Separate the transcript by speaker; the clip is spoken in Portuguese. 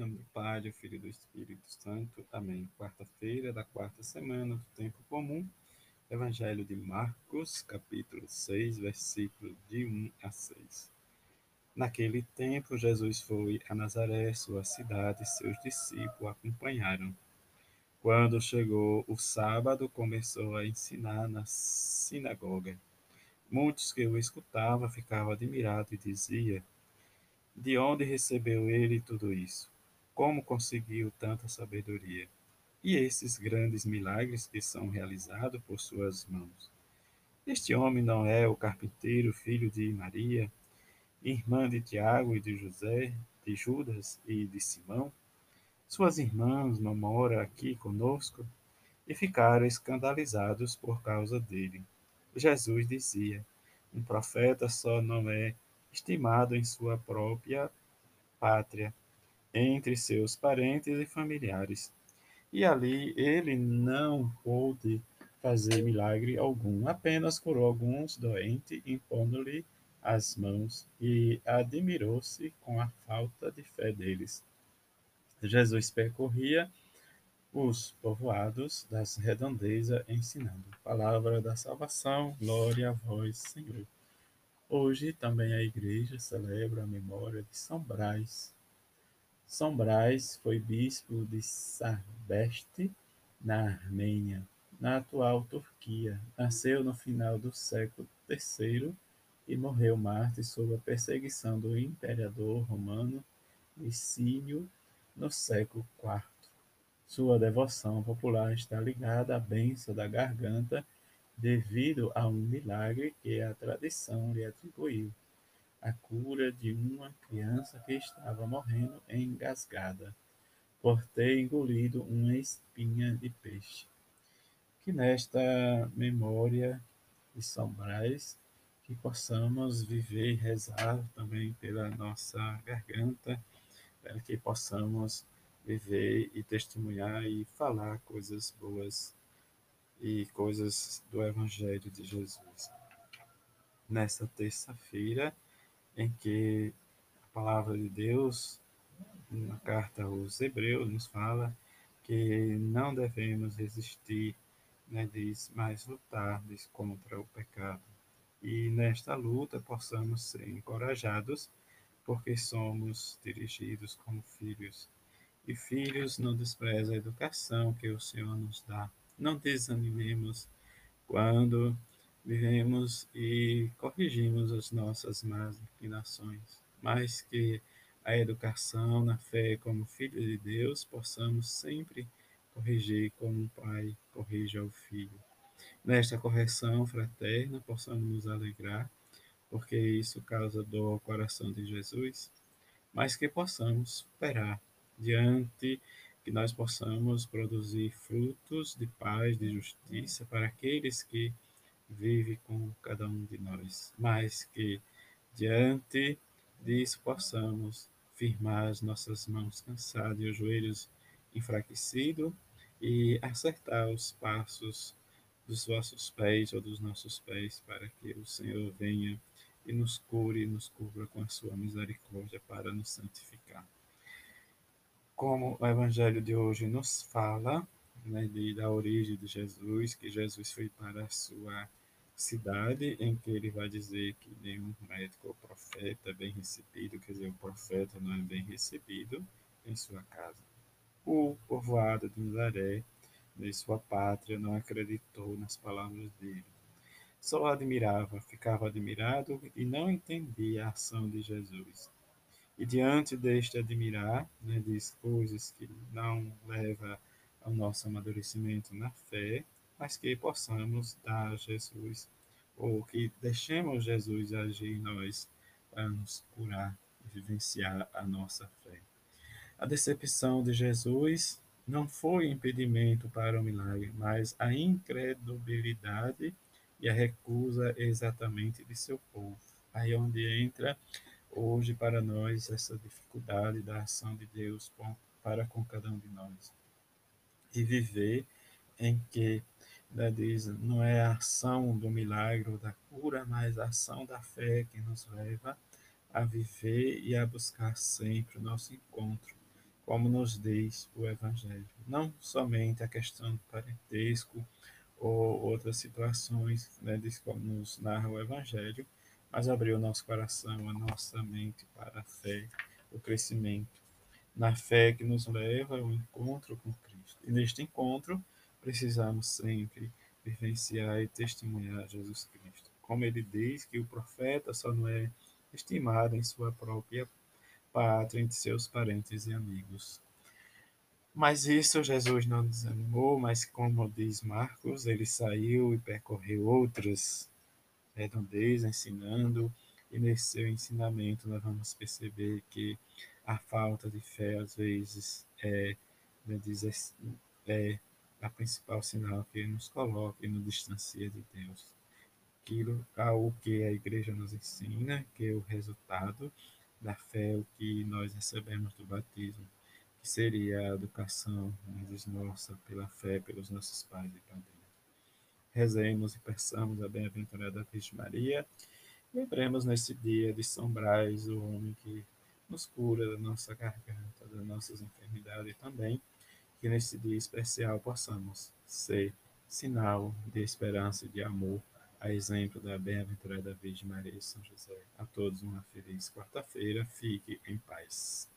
Speaker 1: Em nome do Pai, do Filho e do Espírito Santo. Amém. Quarta-feira da quarta semana do tempo comum. Evangelho de Marcos, capítulo 6, versículo de 1 a 6. Naquele tempo, Jesus foi a Nazaré, sua cidade, e seus discípulos acompanharam. Quando chegou o sábado, começou a ensinar na sinagoga. Muitos que o escutavam ficavam admirados e diziam: De onde recebeu ele tudo isso? Como conseguiu tanta sabedoria? E esses grandes milagres que são realizados por suas mãos? Este homem não é o carpinteiro, filho de Maria, irmã de Tiago e de José, de Judas e de Simão? Suas irmãs não moram aqui conosco? E ficaram escandalizados por causa dele. Jesus dizia: Um profeta só não é estimado em sua própria pátria, entre seus parentes e familiares. E ali ele não pôde fazer milagre algum, apenas curou alguns doentes, impondo-lhe as mãos, e admirou-se com a falta de fé deles. Jesus percorria os povoados das redondezas ensinando. Palavra da salvação, glória a vós, Senhor. Hoje também a igreja celebra a memória de São Brás. São Brás foi bispo de Sarbeste, na Armênia, na atual Turquia. Nasceu no final do século III e morreu mártir sob a perseguição do imperador romano Licínio no século IV. Sua devoção popular está ligada à benção da garganta devido a um milagre que a tradição lhe atribuiu, a cura de uma criança que estava morrendo engasgada por ter engolido uma espinha de peixe. Que nesta memória de São Brás, que possamos viver e rezar também pela nossa garganta, para que possamos viver e testemunhar e falar coisas boas e coisas do Evangelho de Jesus. Nesta terça-feira, em que a palavra de Deus, na carta aos Hebreus, nos fala que não devemos resistir, né, diz, mas lutar diz, contra o pecado. E nesta luta possamos ser encorajados porque somos dirigidos como filhos. E filhos não desprezam a educação que o Senhor nos dá. Não desanimemos quando vivemos e corrigimos as nossas más inclinações, mas que a educação na fé como filho de Deus possamos sempre corrigir como um pai corrige ao filho. Nesta correção fraterna possamos nos alegrar porque isso causa dor ao coração de Jesus, mas que possamos superar diante que nós possamos produzir frutos de paz, de justiça para aqueles que vivem com cada um de nós, mas que diante disso possamos firmar as nossas mãos cansadas e os joelhos enfraquecidos e acertar os passos dos vossos pés ou dos nossos pés para que o Senhor venha e nos cure e nos cubra com a sua misericórdia para nos santificar. Como o Evangelho de hoje nos fala né, de, da origem de Jesus, que Jesus foi para a sua cidade, em que ele vai dizer que nenhum médico ou profeta é bem recebido, quer dizer, o profeta não é bem recebido em sua casa. O povoado de Nazaré, de sua pátria, não acreditou nas palavras dele só admirava, ficava admirado e não entendia a ação de Jesus. E diante deste admirar, né, diz coisas que não leva ao nosso amadurecimento na fé, mas que possamos dar a Jesus, ou que deixemos Jesus agir em nós para nos curar e vivenciar a nossa fé. A decepção de Jesus não foi impedimento para o milagre, mas a incredulidade e a recusa exatamente de seu povo. Aí é onde entra hoje para nós essa dificuldade da ação de Deus para com cada um de nós. E viver em que né, diz, não é a ação do milagre ou da cura, mas a ação da fé que nos leva a viver e a buscar sempre o nosso encontro como nos diz o Evangelho. Não somente a questão do parentesco ou outras situações, né, diz como nos narra o Evangelho, mas abrir o nosso coração, a nossa mente para a fé, o crescimento na fé que nos leva ao encontro com Cristo. E neste encontro, precisamos sempre vivenciar e testemunhar Jesus Cristo. Como ele diz que o profeta só não é estimado em sua própria pátria, entre seus parentes e amigos. Mas isso Jesus não desanimou, mas como diz Marcos, ele saiu e percorreu outras redondezas, ensinando, e nesse seu ensinamento nós vamos perceber que a falta de fé, às vezes, é, é a principal sinal que nos coloca e nos distancia de Deus. Aquilo ao que a igreja nos ensina, que é o resultado da fé, o que nós recebemos do batismo, que seria a educação né, nossa pela fé, pelos nossos pais e padrinhos. Rezemos e peçamos a bem-aventurada Virgem Maria. Lembremos nesse dia de São Brás, o homem que nos cura da nossa garganta, das nossas enfermidades também, que nesse dia especial possamos ser sinal de esperança e de amor, a exemplo da bem-aventurada Virgem Maria e São José. A todos uma feliz quarta-feira, fique em paz.